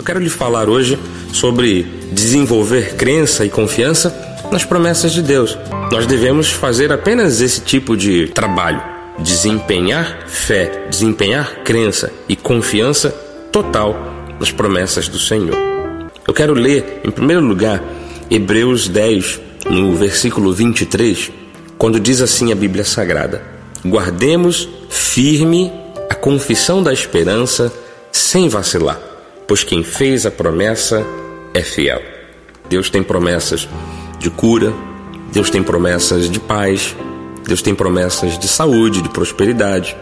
Eu quero lhe falar hoje sobre desenvolver crença e confiança nas promessas de Deus. Nós devemos fazer apenas esse tipo de trabalho: desempenhar fé, desempenhar crença e confiança total nas promessas do Senhor. Eu quero ler, em primeiro lugar, Hebreus 10, no versículo 23, quando diz assim a Bíblia Sagrada: Guardemos firme a confissão da esperança sem vacilar, pois quem fez a promessa é fiel. Deus tem promessas de cura, Deus tem promessas de paz, Deus tem promessas de saúde, de prosperidade,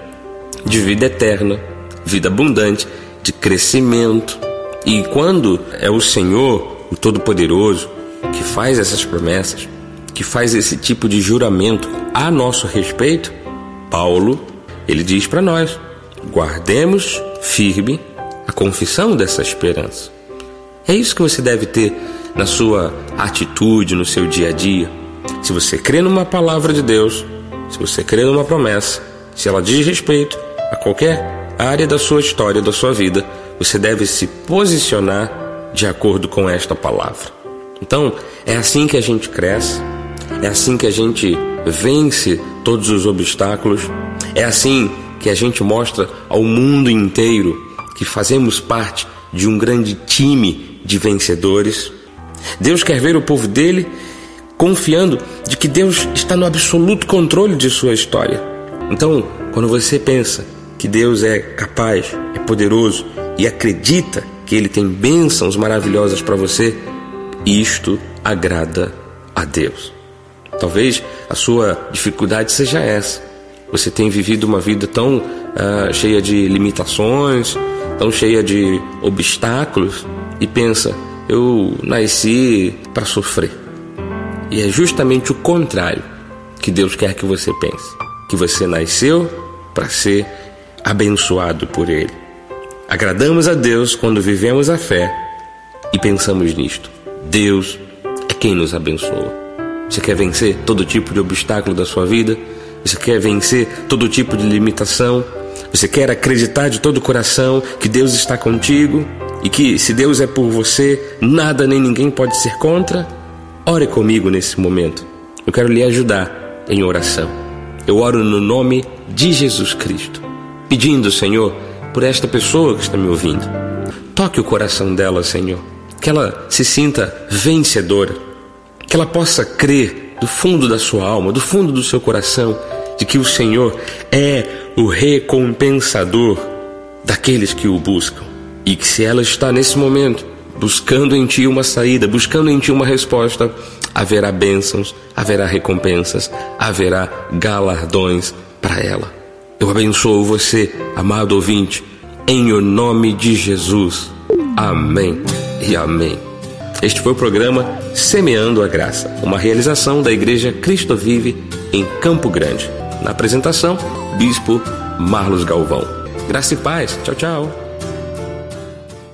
de vida eterna, vida abundante, de crescimento. E quando é o Senhor, o Todo-Poderoso, que faz essas promessas, que faz esse tipo de juramento a nosso respeito, Paulo, ele diz para nós: guardemos firme a confissão dessa esperança. É isso que você deve ter na sua atitude, no seu dia a dia. Se você crê numa palavra de Deus, se você crê numa promessa, se ela diz respeito a qualquer área da sua história, da sua vida, você deve se posicionar de acordo com esta palavra. Então, é assim que a gente cresce, é assim que a gente vence todos os obstáculos. É assim que a gente mostra ao mundo inteiro que fazemos parte de um grande time de vencedores. Deus quer ver o povo dele confiando de que Deus está no absoluto controle de sua história. Então, quando você pensa que Deus é capaz, é poderoso e acredita que ele tem bênçãos maravilhosas para você, isto agrada a Deus. Talvez a sua dificuldade seja essa. Você tem vivido uma vida tão uh, cheia de limitações, tão cheia de obstáculos e pensa: eu nasci para sofrer. E é justamente o contrário que Deus quer que você pense: que você nasceu para ser abençoado por Ele. Agradamos a Deus quando vivemos a fé e pensamos nisto. Deus é quem nos abençoa. Você quer vencer todo tipo de obstáculo da sua vida? Você quer vencer todo tipo de limitação? Você quer acreditar de todo o coração que Deus está contigo e que se Deus é por você, nada nem ninguém pode ser contra? Ore comigo nesse momento. Eu quero lhe ajudar em oração. Eu oro no nome de Jesus Cristo, pedindo, Senhor, por esta pessoa que está me ouvindo. Toque o coração dela, Senhor, que ela se sinta vencedora que ela possa crer do fundo da sua alma, do fundo do seu coração, de que o Senhor é o recompensador daqueles que o buscam. E que se ela está nesse momento buscando em ti uma saída, buscando em ti uma resposta, haverá bênçãos, haverá recompensas, haverá galardões para ela. Eu abençoo você, amado ouvinte, em o nome de Jesus. Amém e amém. Este foi o programa Semeando a Graça, uma realização da Igreja Cristo Vive em Campo Grande. Na apresentação, Bispo Marlos Galvão. Graça e paz. Tchau, tchau.